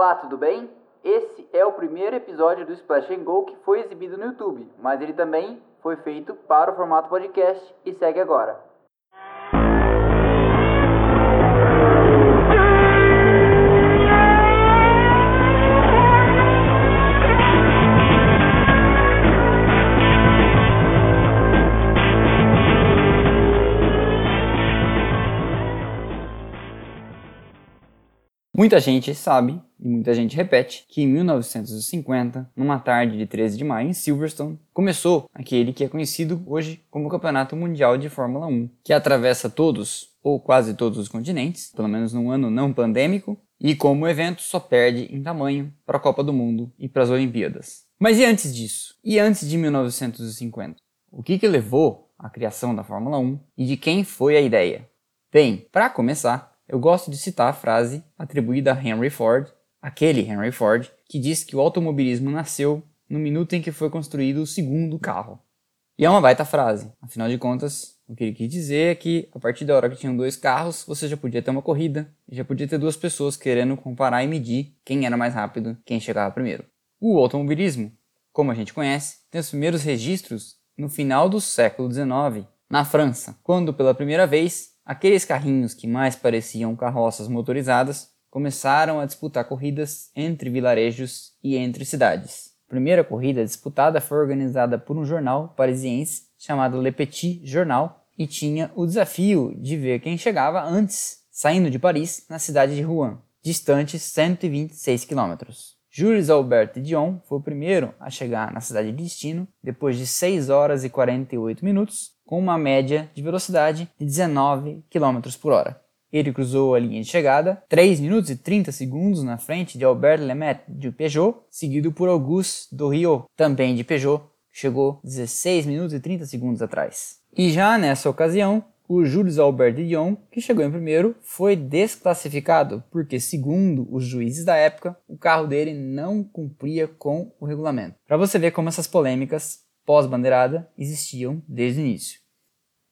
Olá, tudo bem? Esse é o primeiro episódio do Splash and Go que foi exibido no YouTube, mas ele também foi feito para o formato podcast e segue agora. Muita gente sabe, e muita gente repete, que em 1950, numa tarde de 13 de maio em Silverstone, começou aquele que é conhecido hoje como Campeonato Mundial de Fórmula 1, que atravessa todos ou quase todos os continentes, pelo menos num ano não pandêmico, e como o evento só perde em tamanho para a Copa do Mundo e para as Olimpíadas. Mas e antes disso? E antes de 1950? O que, que levou à criação da Fórmula 1 e de quem foi a ideia? Bem, para começar, eu gosto de citar a frase atribuída a Henry Ford, aquele Henry Ford, que disse que o automobilismo nasceu no minuto em que foi construído o segundo carro. E é uma baita frase, afinal de contas, o que ele quis dizer é que a partir da hora que tinham dois carros, você já podia ter uma corrida já podia ter duas pessoas querendo comparar e medir quem era mais rápido, quem chegava primeiro. O automobilismo, como a gente conhece, tem os primeiros registros no final do século XIX, na França, quando pela primeira vez Aqueles carrinhos que mais pareciam carroças motorizadas começaram a disputar corridas entre vilarejos e entre cidades. A primeira corrida disputada foi organizada por um jornal parisiense chamado Le Petit Journal e tinha o desafio de ver quem chegava antes, saindo de Paris, na cidade de Rouen, distante 126 quilômetros. Jules Albert Dion foi o primeiro a chegar na cidade de destino depois de 6 horas e 48 minutos com uma média de velocidade de 19 km por hora. Ele cruzou a linha de chegada 3 minutos e 30 segundos na frente de Albert Lemaitre de Peugeot, seguido por Auguste Doriot, também de Peugeot, chegou 16 minutos e 30 segundos atrás. E já nessa ocasião, o Jules Albert Dion, que chegou em primeiro, foi desclassificado porque, segundo os juízes da época, o carro dele não cumpria com o regulamento. Para você ver como essas polêmicas pós-bandeirada existiam desde o início.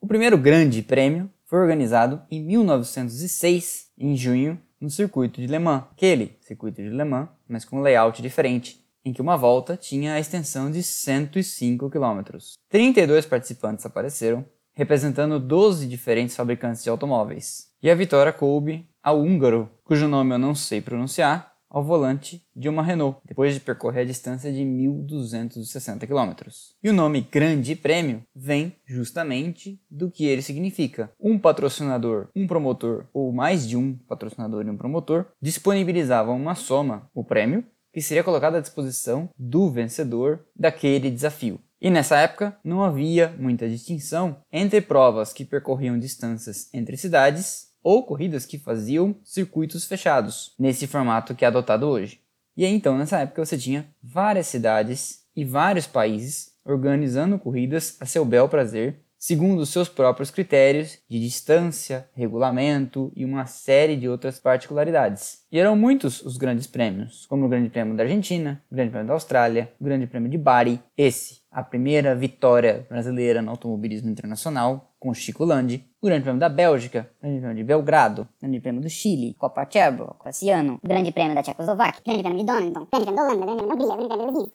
O primeiro grande prêmio foi organizado em 1906, em junho, no circuito de Le Mans, aquele circuito de Le Mans, mas com um layout diferente, em que uma volta tinha a extensão de 105 km. 32 participantes apareceram, representando 12 diferentes fabricantes de automóveis. E a vitória coube ao húngaro, cujo nome eu não sei pronunciar, ao volante de uma Renault, depois de percorrer a distância de 1.260 km. E o nome Grande Prêmio vem justamente do que ele significa. Um patrocinador, um promotor ou mais de um patrocinador e um promotor disponibilizavam uma soma, o prêmio, que seria colocado à disposição do vencedor daquele desafio. E nessa época não havia muita distinção entre provas que percorriam distâncias entre cidades ou corridas que faziam circuitos fechados, nesse formato que é adotado hoje. E aí, então, nessa época, você tinha várias cidades e vários países organizando corridas a seu bel prazer, segundo seus próprios critérios de distância, regulamento e uma série de outras particularidades. E eram muitos os grandes prêmios, como o Grande Prêmio da Argentina, o Grande Prêmio da Austrália, o Grande Prêmio de Bari, esse, a primeira vitória brasileira no automobilismo internacional, com Chico Landi, o Grande Prêmio da Bélgica, o Grande Prêmio de Belgrado, o Grande Prêmio do Chile, Copa Cherbo, Ciano, Grande Prêmio da Tchecoslováquia, Grande Prêmio de Donington, Grande Prêmio da Holanda, Grande Prêmio da Hungria, Grande Prêmio do Rio,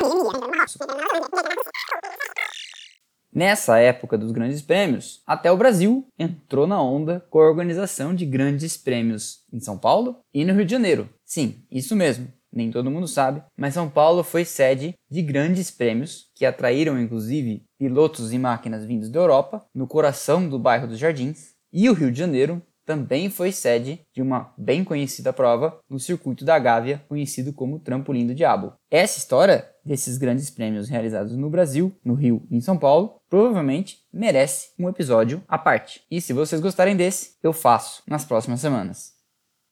Nessa época dos grandes prêmios, até o Brasil entrou na onda com a organização de grandes prêmios em São Paulo e no Rio de Janeiro. Sim, isso mesmo nem todo mundo sabe, mas São Paulo foi sede de grandes prêmios que atraíram inclusive pilotos e máquinas vindos da Europa, no coração do bairro dos Jardins, e o Rio de Janeiro também foi sede de uma bem conhecida prova no circuito da Gávea, conhecido como Trampolim do Diabo. Essa história desses grandes prêmios realizados no Brasil, no Rio e em São Paulo, provavelmente merece um episódio à parte. E se vocês gostarem desse, eu faço nas próximas semanas.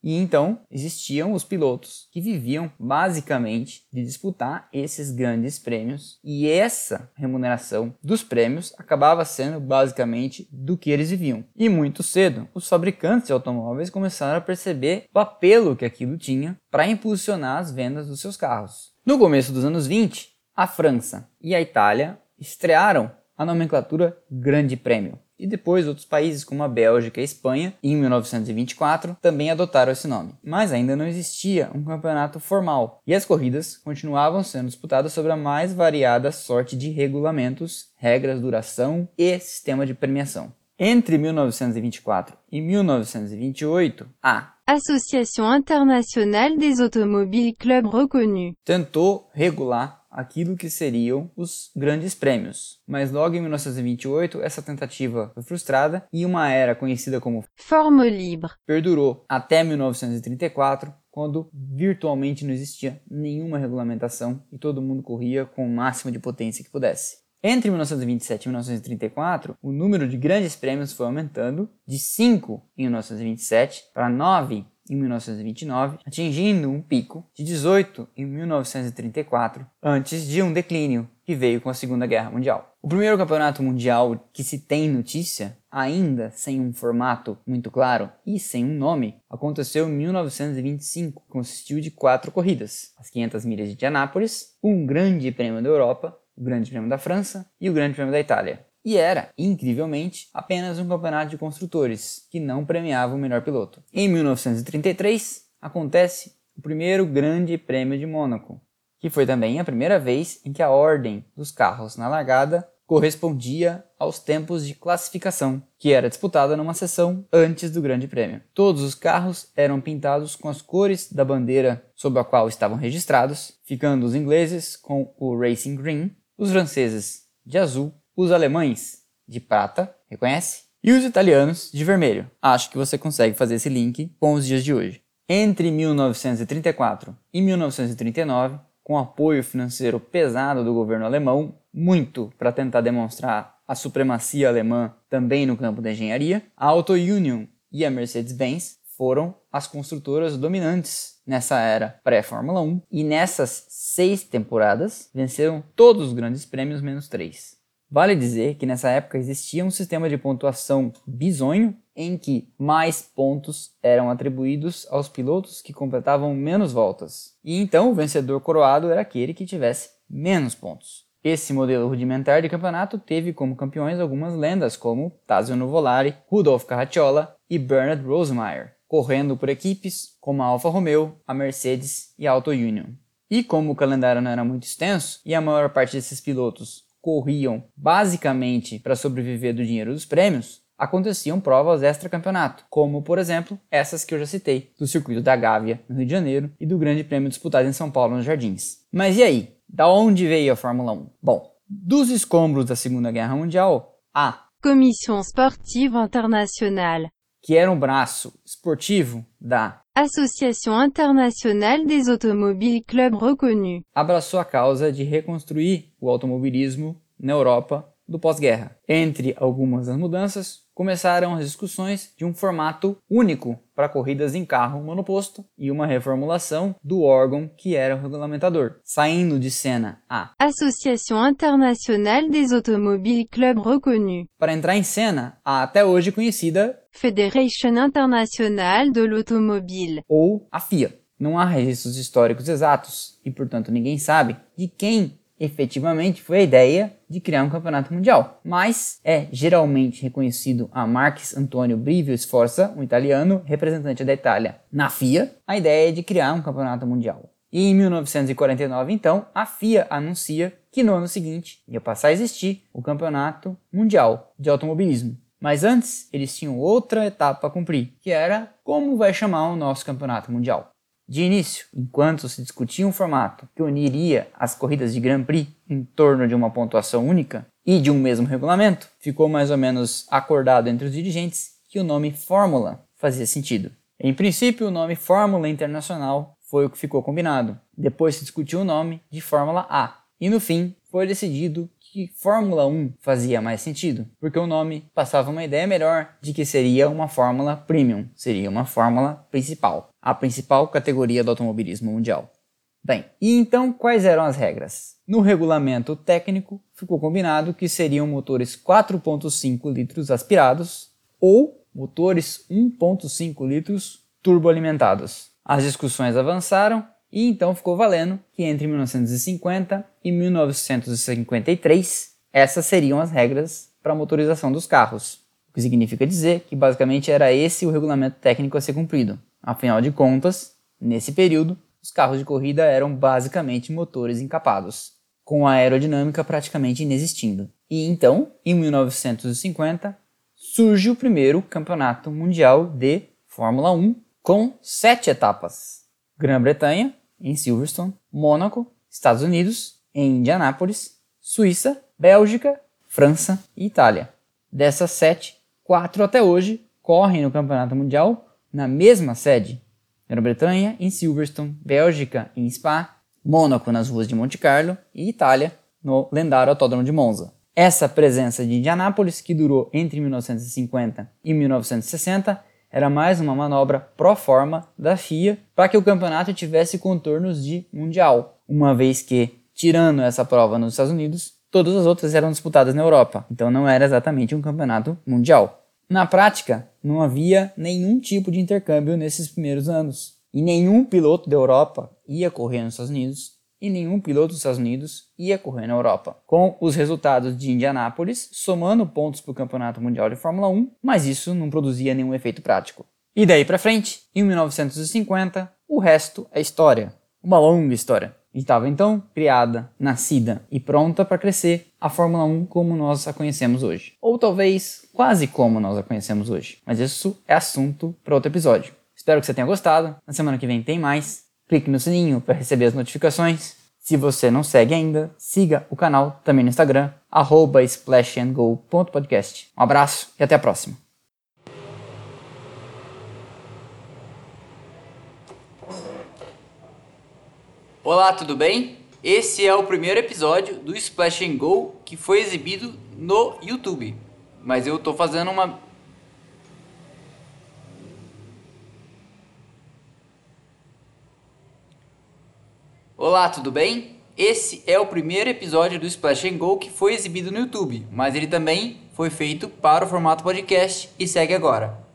E então existiam os pilotos que viviam basicamente de disputar esses grandes prêmios, e essa remuneração dos prêmios acabava sendo basicamente do que eles viviam. E muito cedo, os fabricantes de automóveis começaram a perceber o apelo que aquilo tinha para impulsionar as vendas dos seus carros. No começo dos anos 20, a França e a Itália estrearam a nomenclatura Grande Prêmio. E depois outros países como a Bélgica e a Espanha, em 1924, também adotaram esse nome. Mas ainda não existia um campeonato formal e as corridas continuavam sendo disputadas sobre a mais variada sorte de regulamentos, regras, duração e sistema de premiação. Entre 1924 e 1928, a Association internationale des automobiles clubs reconnus. tentou regular aquilo que seriam os grandes prêmios. Mas logo em 1928, essa tentativa foi frustrada e uma era conhecida como Forme libre. perdurou até 1934, quando virtualmente não existia nenhuma regulamentação e todo mundo corria com o máximo de potência que pudesse. Entre 1927 e 1934, o número de grandes prêmios foi aumentando de 5 em 1927 para 9 em 1929, atingindo um pico de 18 em 1934, antes de um declínio que veio com a Segunda Guerra Mundial. O primeiro campeonato mundial que se tem notícia, ainda sem um formato muito claro e sem um nome, aconteceu em 1925, consistiu de quatro corridas: as 500 milhas de Indianápolis, um Grande Prêmio da Europa, o Grande Prêmio da França e o Grande Prêmio da Itália. E era, incrivelmente, apenas um campeonato de construtores, que não premiava o melhor piloto. Em 1933, acontece o primeiro Grande Prêmio de Mônaco, que foi também a primeira vez em que a ordem dos carros na largada correspondia aos tempos de classificação, que era disputada numa sessão antes do Grande Prêmio. Todos os carros eram pintados com as cores da bandeira sob a qual estavam registrados, ficando os ingleses com o Racing Green, os franceses de azul, os alemães de prata, reconhece? E os italianos de vermelho. Acho que você consegue fazer esse link com os dias de hoje. Entre 1934 e 1939, com apoio financeiro pesado do governo alemão, muito para tentar demonstrar a supremacia alemã também no campo da engenharia, a Auto Union e a Mercedes-Benz foram as construtoras dominantes nessa era pré-Fórmula 1 e nessas seis temporadas venceram todos os grandes prêmios menos três. Vale dizer que nessa época existia um sistema de pontuação bizonho em que mais pontos eram atribuídos aos pilotos que completavam menos voltas. E então o vencedor coroado era aquele que tivesse menos pontos. Esse modelo rudimentar de campeonato teve como campeões algumas lendas como Tazio Nuvolari, Rudolf Carracciola e Bernard Rosemeyer, correndo por equipes como a Alfa Romeo, a Mercedes e a Auto Union. E como o calendário não era muito extenso e a maior parte desses pilotos corriam basicamente para sobreviver do dinheiro dos prêmios, aconteciam provas extra-campeonato, como, por exemplo, essas que eu já citei, do circuito da Gávea, no Rio de Janeiro, e do Grande Prêmio disputado em São Paulo, nos Jardins. Mas e aí? Da onde veio a Fórmula 1? Bom, dos escombros da Segunda Guerra Mundial, a Commission sportive internationale. que era um braço esportivo da Association internationale des automobiles clubs reconnus. abraçou a causa de reconstruir o automobilismo na Europa do pós-guerra. Entre algumas das mudanças, começaram as discussões de um formato único para corridas em carro monoposto e uma reformulação do órgão que era o regulamentador, saindo de cena a Association internationale des automobiles clubs reconnus. para entrar em cena a até hoje conhecida Fédération internationale de l'automobile. ou a FIA. Não há registros históricos exatos e, portanto, ninguém sabe de quem efetivamente foi a ideia de criar um campeonato mundial, mas é geralmente reconhecido a Marques Antonio Brivio Sforza, um italiano representante da Itália na FIA, a ideia de criar um campeonato mundial. E em 1949, então, a FIA anuncia que no ano seguinte ia passar a existir o Campeonato Mundial de Automobilismo. Mas antes, eles tinham outra etapa a cumprir, que era como vai chamar o nosso campeonato mundial. De início, enquanto se discutia um formato que uniria as corridas de Grand Prix em torno de uma pontuação única e de um mesmo regulamento, ficou mais ou menos acordado entre os dirigentes que o nome Fórmula fazia sentido. Em princípio, o nome Fórmula Internacional foi o que ficou combinado. Depois se discutiu o nome de Fórmula A. E no fim, foi decidido que Fórmula 1 fazia mais sentido, porque o nome passava uma ideia melhor de que seria uma fórmula premium, seria uma fórmula principal, a principal categoria do automobilismo mundial. Bem, e então quais eram as regras? No regulamento técnico, ficou combinado que seriam motores 4.5 litros aspirados ou motores 1.5 litros turboalimentados. As discussões avançaram e então ficou valendo que entre 1950 e 1953 essas seriam as regras para a motorização dos carros. que significa dizer que basicamente era esse o regulamento técnico a ser cumprido. Afinal de contas, nesse período, os carros de corrida eram basicamente motores encapados, com a aerodinâmica praticamente inexistindo. E então, em 1950, surge o primeiro campeonato mundial de Fórmula 1 com sete etapas: Grã-Bretanha, em Silverstone, Mônaco, Estados Unidos, em Indianápolis, Suíça, Bélgica, França e Itália. Dessas sete, quatro até hoje correm no Campeonato Mundial na mesma sede: Grã-Bretanha em Silverstone, Bélgica em Spa, Mônaco nas ruas de Monte Carlo e Itália no lendário Autódromo de Monza. Essa presença de Indianápolis, que durou entre 1950 e 1960, era mais uma manobra pro forma da FIA para que o campeonato tivesse contornos de mundial, uma vez que, tirando essa prova nos Estados Unidos, todas as outras eram disputadas na Europa, então não era exatamente um campeonato mundial. Na prática, não havia nenhum tipo de intercâmbio nesses primeiros anos, e nenhum piloto da Europa ia correr nos Estados Unidos, e nenhum piloto dos Estados Unidos ia correr na Europa. Com os resultados de Indianápolis somando pontos para o Campeonato Mundial de Fórmula 1, mas isso não produzia nenhum efeito prático. E daí para frente, em 1950, o resto é história. Uma longa história. Estava então criada, nascida e pronta para crescer a Fórmula 1 como nós a conhecemos hoje. Ou talvez quase como nós a conhecemos hoje. Mas isso é assunto para outro episódio. Espero que você tenha gostado. Na semana que vem tem mais. Clique no sininho para receber as notificações. Se você não segue ainda, siga o canal também no Instagram, splashandgo.podcast. Um abraço e até a próxima. Olá, tudo bem? Esse é o primeiro episódio do Splash and Go que foi exibido no YouTube. Mas eu tô fazendo uma Olá, tudo bem? Esse é o primeiro episódio do Splash and Go que foi exibido no YouTube, mas ele também foi feito para o formato podcast e segue agora.